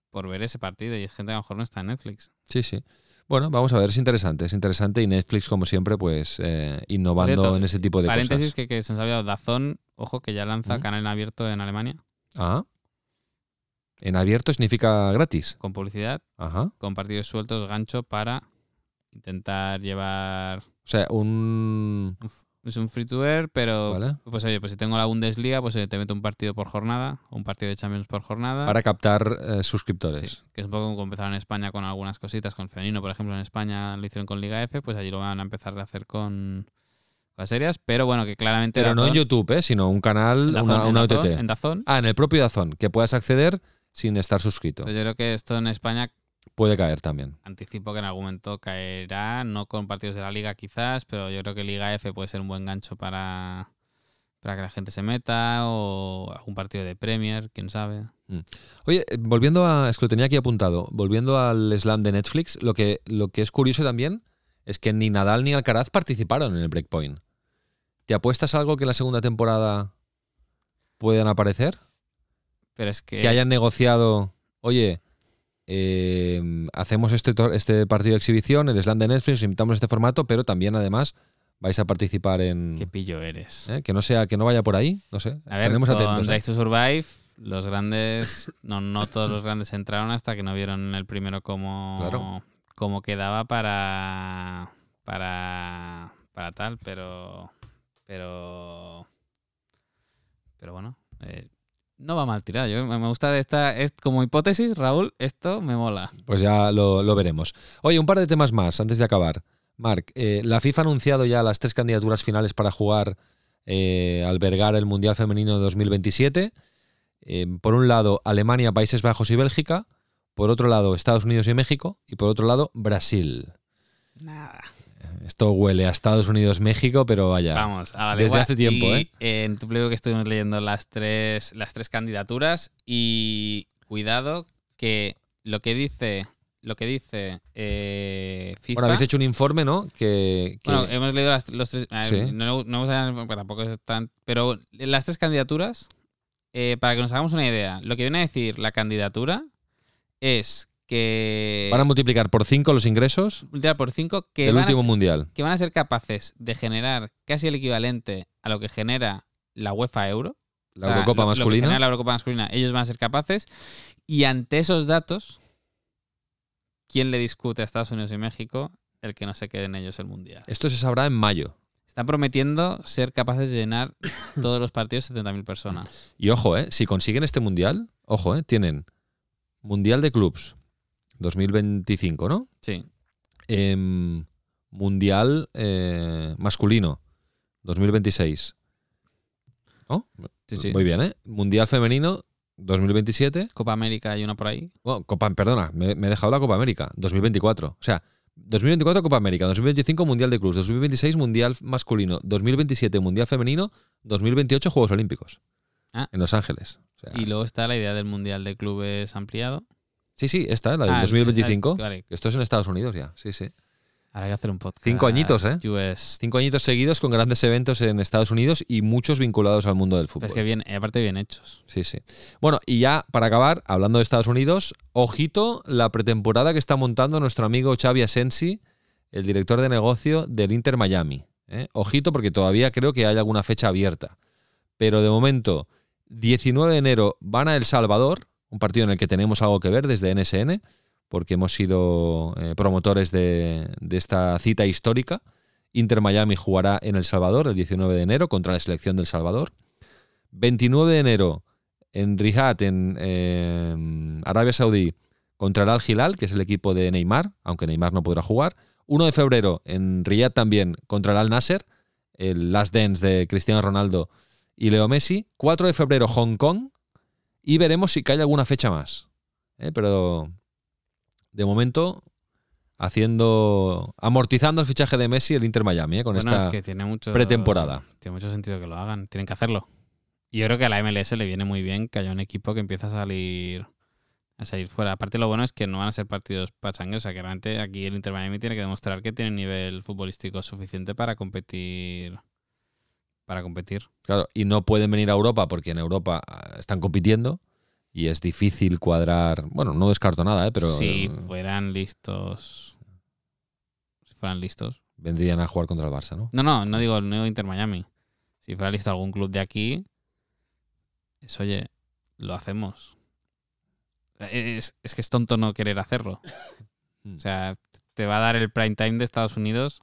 por ver ese partido y hay gente que a lo mejor no está en Netflix. Sí, sí. Bueno, vamos a ver, es interesante, es interesante y Netflix, como siempre, pues eh, innovando cierto, en ese tipo de Paréntesis cosas. que, que se nos ha olvidado, Dazón, ojo que ya lanza Mm. canal en abierto en Alemania Ah. En abierto significa gratis. con publicidad, Ajá. con partidos sueltos, gancho para intentar llevar O sea, un... Es un free to air, pero Vale. pues oye, pues si tengo la Bundesliga, pues oye, te meto un partido por jornada, un partido de Champions por jornada. Para captar eh, suscriptores. Sí, que es un poco como empezaron en España con algunas cositas, con femenino, por ejemplo, en España lo hicieron con Liga F, pues allí lo van a empezar a hacer con, las series, pero bueno, que claramente Pero no en YouTube, ¿eh? sino un canal, Dazón, una, en una Dazón, OTT. en Dazón. Ah, en el propio Dazón, que puedas acceder sin estar suscrito. Yo creo que esto en España Puede caer también. anticipo que en algún momento caerá, no con partidos de la liga quizás, pero yo creo que Liga F puede ser un buen gancho para, para que la gente se meta, o algún partido de Premier, quién sabe. Oye, eh, volviendo a. Es que lo tenía aquí apuntado. Volviendo al slam de Netflix, lo que, lo que es curioso también es que ni Nadal ni Alcaraz participaron en el Breakpoint. ¿Te apuestas algo que en la segunda temporada puedan aparecer? Pero es que, Que hayan negociado. Oye, eh, hacemos este, este partido de exhibición, el slam de Netflix, invitamos este formato, pero también además vais a participar en... Qué pillo eres. ¿eh? Que no sea, que no vaya por ahí, no sé. A ver, con atentos. ¿eh? Drive to Survive, los grandes, no, no todos los grandes entraron hasta que no vieron el primero cómo, Claro. cómo quedaba para, para, para tal, pero, pero, pero bueno, eh, no va mal tirado. Yo, me gusta de esta, es, como hipótesis, Raúl, esto me mola. Pues ya lo, lo veremos. Oye, un par de temas más antes de acabar. Marc, eh, la FIFA ha anunciado ya las tres candidaturas finales para jugar, eh, albergar el Mundial Femenino de 2027. Eh, por un lado, Alemania, Países Bajos y Bélgica. Por otro lado, Estados Unidos y México. Y por otro lado, Brasil. Nada. Esto huele a Estados Unidos, México, pero vaya. Vamos, a la desde legua. hace tiempo, Y, ¿eh? En tu que estuvimos leyendo las tres, las tres candidaturas y cuidado que lo que dice, lo que dice eh, FIFA. Bueno, habéis hecho un informe, ¿no? Que, que- Bueno, hemos leído las- los tres. Sí. No, no vamos a tampoco es tan. Pero las tres candidaturas, eh, para que nos hagamos una idea, lo que viene a decir la candidatura es que. van a multiplicar por cinco los ingresos multiplicar por cinco que del van a último ser- Mundial. que van a ser capaces de generar casi el equivalente a lo que genera la UEFA Euro. La O sea, Eurocopa lo- lo que masculina. la Eurocopa masculina, ellos van a ser capaces. Y ante esos datos, ¿quién le discute a Estados Unidos y México el que no se queden ellos el Mundial? Esto se sabrá en mayo. Están prometiendo ser capaces de llenar todos los partidos 70.000 personas. Y ojo, ¿eh? si consiguen este mundial, ojo, ¿eh? tienen Mundial de Clubs 2025, ¿no? Sí. Em, mundial eh, masculino 2026. ¿No? Sí, sí. Muy bien, ¿eh? Mundial femenino 2027. Copa América hay uno por ahí. Oh, Copa, perdona, me, me he dejado la Copa América 2024. O sea, 2024 Copa América, 2025 Mundial de Clubs, 2026 Mundial masculino, 2027 Mundial femenino, 2028 Juegos Olímpicos. Ah. En Los Ángeles. O sea, Y luego está la idea del Mundial de Clubes ampliado. Sí, sí, esta, la del Ah, 2025. vale. que Esto es en Estados Unidos ya, sí, sí. Ahora hay que hacer un podcast. Cinco añitos, ¿eh? US. Cinco añitos seguidos con grandes eventos en Estados Unidos y muchos vinculados al mundo del fútbol. Pues que bien, aparte bien hechos. Sí, sí. Bueno, y ya para acabar, hablando de Estados Unidos, ojito la pretemporada que está montando nuestro amigo Xavi Asensi, el director de negocio del Inter Miami. ¿eh? Ojito porque todavía creo que hay alguna fecha abierta. Pero de momento, 19 de enero van a El Salvador, un partido en el que tenemos algo que ver desde NSN, porque hemos sido eh, promotores de, esta cita histórica. Inter Miami jugará en El Salvador el 19 de enero contra la selección del Salvador. 29 de enero en Riyadh, en eh, Arabia Saudí, contra el Al Hilal, que es el equipo de Neymar, aunque Neymar no podrá jugar. 1 de febrero en Riyadh también contra el Al Nasser, el Last Dance de Cristiano Ronaldo y Leo Messi. 4 de febrero Hong Kong y veremos si cae alguna fecha más. ¿eh? Pero de momento haciendo amortizando el fichaje de Messi el Inter Miami ¿eh? con bueno, esta es que tiene mucho, pretemporada. Tiene mucho sentido que lo hagan. Tienen que hacerlo. Y yo creo que a la MLS le viene muy bien que haya un equipo que empieza a salir a salir fuera. Aparte lo bueno es que no van a ser partidos pachangueos, o sea que realmente aquí el Inter Miami tiene que demostrar que tiene nivel futbolístico suficiente para competir para competir. Claro, y no pueden venir a Europa porque en Europa ah, están compitiendo y es difícil cuadrar. Bueno, no descarto nada, ¿eh? pero si fueran listos si fueran listos. vendrían a jugar contra el Barça, ¿no? No, no, no digo el nuevo Inter Miami. Si fuera listo algún club de aquí, es oye, lo hacemos. Es, es que es tonto no querer hacerlo. Mm. O sea, te va a dar el prime time de Estados Unidos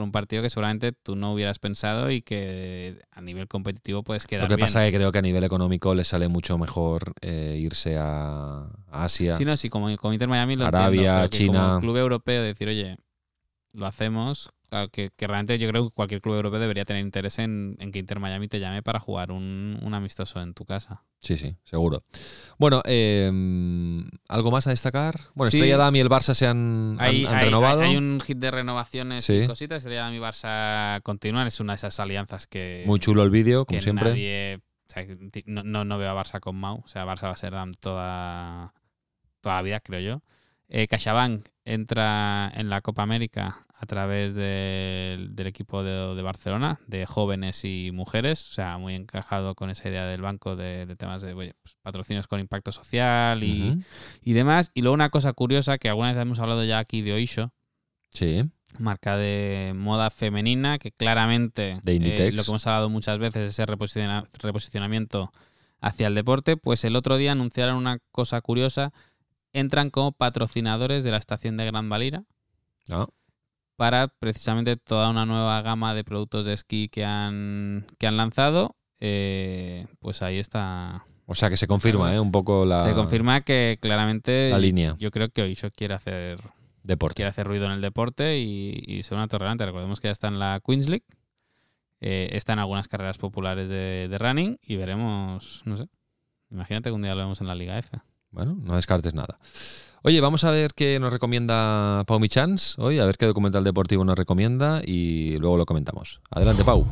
con un partido que seguramente tú no hubieras pensado y que a nivel competitivo puedes quedar Lo que bien. pasa es que creo que a nivel económico les sale mucho mejor eh, irse a, Asia. Sí, no, sí, como, como Inter Miami lo Arabia, entiendo, China. Como club europeo decir, oye, lo hacemos. Claro, que, que realmente yo creo que cualquier club europeo debería tener interés en, en que Inter Miami te llame para jugar un, un amistoso en tu casa. Sí, sí, seguro. Bueno, eh, ¿algo más a destacar? Bueno, Sí. Estrella Damm y el Barça se han, han- Hay, han hay- renovado. hay un hit de renovaciones Sí. y cositas. Estrella Damm y Barça continúan. Es una de esas alianzas que, Muy chulo el vídeo, que como siempre. nadie. o sea, que no, no, no veo a Barça con Mau. O sea, Barça va a ser Damm toda, toda la vida, creo yo. Eh, CaixaBank entra en la Copa América a través del, del equipo de, de Barcelona, de jóvenes y mujeres, o sea, muy encajado con esa idea del banco de, de temas de oye, pues, patrocinios con impacto social y, y demás. Y luego una cosa curiosa que alguna vez hemos hablado ya aquí de Oisho, Sí. marca de moda femenina, que claramente De eh, lo que hemos hablado muchas veces, ese reposiciona- reposicionamiento hacia el deporte, pues el otro día anunciaron una cosa curiosa, entran como patrocinadores de la estación de Gran Valira. Ah, para precisamente toda una nueva gama de productos de esquí que han, que han lanzado. eh, pues ahí está. O sea que se confirma, ¿eh? Un poco la, Se confirma que claramente la línea yo creo que Oisho quiere hacer deporte. quiere hacer ruido en el deporte y, y ser una torrelante. Recordemos que ya está en la Queens League, eh, está en algunas carreras populares de, de running y veremos, no sé, imagínate que un día lo vemos en la Liga F. Bueno, no descartes nada. Oye, vamos a ver qué nos recomienda Pau Michans hoy, a ver qué documental deportivo nos recomienda y luego lo comentamos. Adelante, Pau.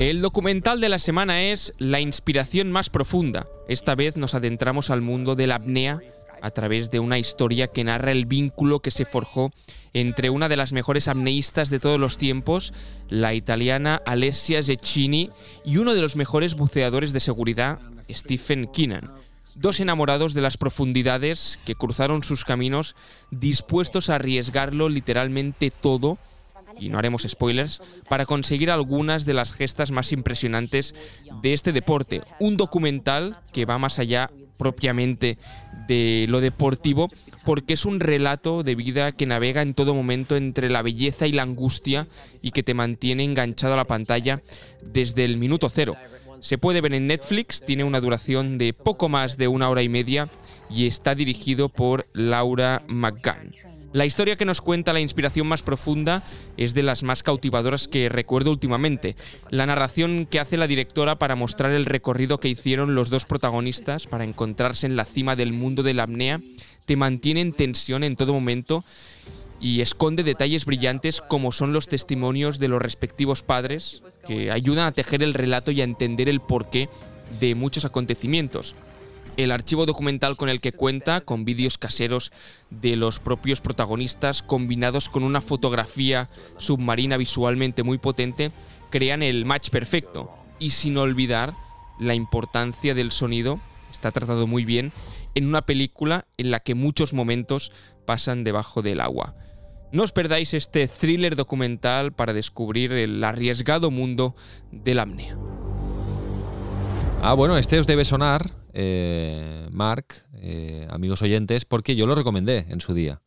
El documental de la semana es La inspiración más profunda. Esta vez nos adentramos al mundo de la apnea a través de una historia que narra el vínculo que se forjó entre una de las mejores apneístas de todos los tiempos, la italiana Alessia Zecchini, y uno de los mejores buceadores de seguridad, Stephen Keenan. Dos enamorados de las profundidades que cruzaron sus caminos dispuestos a arriesgarlo literalmente todo y no haremos spoilers, para conseguir algunas de las gestas más impresionantes de este deporte. Un documental que va más allá propiamente de lo deportivo, porque es un relato de vida que navega en todo momento entre la belleza y la angustia y que te mantiene enganchado a la pantalla desde el minuto cero. Se puede ver en Netflix, tiene una duración de poco más de una hora y media y está dirigido por Laura McGann. La historia que nos cuenta la inspiración más profunda es de las más cautivadoras que recuerdo últimamente. La narración que hace la directora para mostrar el recorrido que hicieron los dos protagonistas para encontrarse en la cima del mundo de la apnea te mantiene en tensión en todo momento y esconde detalles brillantes como son los testimonios de los respectivos padres que ayudan a tejer el relato y a entender el porqué de muchos acontecimientos el archivo documental con el que cuenta, con vídeos caseros de los propios protagonistas, combinados con una fotografía submarina visualmente muy potente, crean el match perfecto. Y sin olvidar la importancia del sonido, está tratado muy bien, en una película en la que muchos momentos pasan debajo del agua. No os perdáis este thriller documental para descubrir el arriesgado mundo del apnea. Ah, bueno, este os debe sonar, eh, Mark, eh, amigos oyentes, porque yo lo recomendé en su día.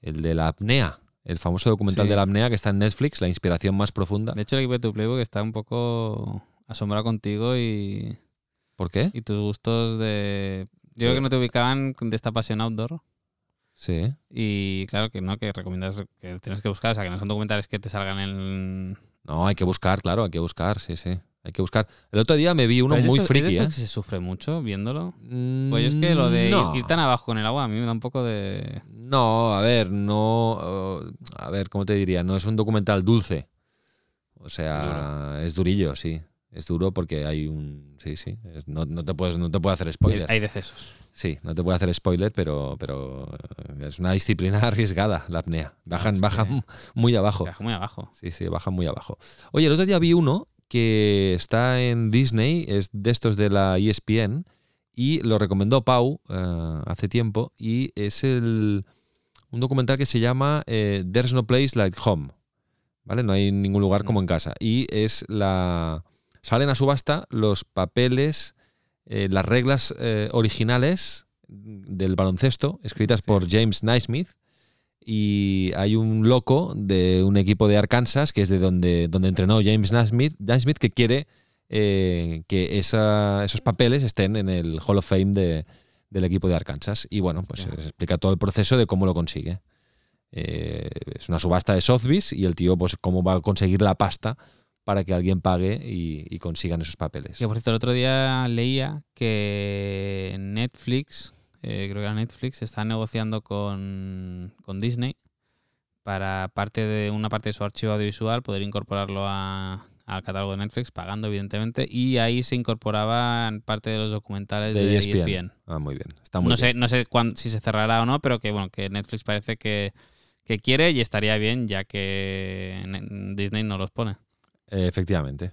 El de la apnea, el famoso documental Sí. de la apnea que está en Netflix, la inspiración más profunda. De hecho, el equipo de tu Playbook está un poco asombrado contigo y, ¿Por qué? y tus gustos de... Yo creo que no te ubicaban de esta pasión outdoor. Sí. Y claro que no, que recomiendas que tienes que buscar, o sea, que no son documentales que te salgan en... No, hay que buscar, claro, hay que buscar, sí, sí. Hay que buscar. El otro día me vi uno es muy esto- es friki, esto ¿eh? que se sufre mucho viéndolo. Mm, Pues es que lo de ir- no. ir, tan abajo con el agua a mí me da un poco de... No, a ver, no. A ver, ¿cómo te diría? No es un documental dulce. O sea, es durillo, sí. Es duro porque hay un. Sí, sí. es- no, no te puedes, no te puedo hacer spoiler. Hay decesos. Sí, no te puedo hacer spoiler, pero, pero es una disciplina arriesgada la apnea. Bajan, es bajan que- muy abajo. Viaja muy abajo. Sí, sí, bajan muy abajo. Oye, el otro día vi uno que está en Disney, es de estos de la ESPN, y lo recomendó Pau eh, hace tiempo, y es el, un documental que se llama eh, There's No Place Like Home. ¿Vale? No hay ningún lugar como en casa. Y es la. Salen a subasta los papeles, eh, las reglas eh, originales del baloncesto, escritas Sí. por James Naismith. Y hay un loco de un equipo de Arkansas, que es de donde, donde entrenó James Naismith, Naismith que quiere eh, que esa- esos papeles estén en el Hall of Fame de- del equipo de Arkansas. Y bueno, pues se explica todo el proceso de cómo lo consigue. Eh, es una subasta de Sotheby's y el tío, pues, cómo va a conseguir la pasta para que alguien pague y, y consigan esos papeles. Que por cierto, el otro día leía que Netflix, eh, creo que era Netflix, está negociando con, con Disney para parte de una parte de su archivo audiovisual poder incorporarlo a, al catálogo de Netflix, pagando evidentemente, y ahí se incorporaban parte de los documentales de, De E ESPN. ESPN. Ah, muy bien. Está muy no bien. sé, no sé cuán- si se cerrará o no, pero que bueno, que Netflix parece que, que quiere y estaría bien, ya que ne- Disney no los pone. Eh, efectivamente.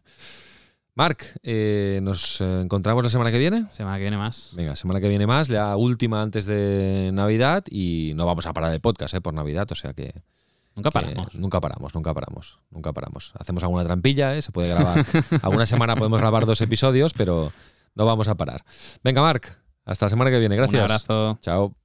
Marc, eh, nos eh, encontramos la semana que viene. Semana que viene más. Venga, semana que viene más, la última antes de Navidad y no vamos a parar el podcast eh, por Navidad, o sea que, Nunca paramos. nunca paramos, nunca paramos, nunca paramos. Hacemos alguna trampilla, eh, se puede grabar. alguna semana podemos grabar dos episodios, pero no vamos a parar. Venga, Marc, hasta la semana que viene. Gracias. Un abrazo. Chao.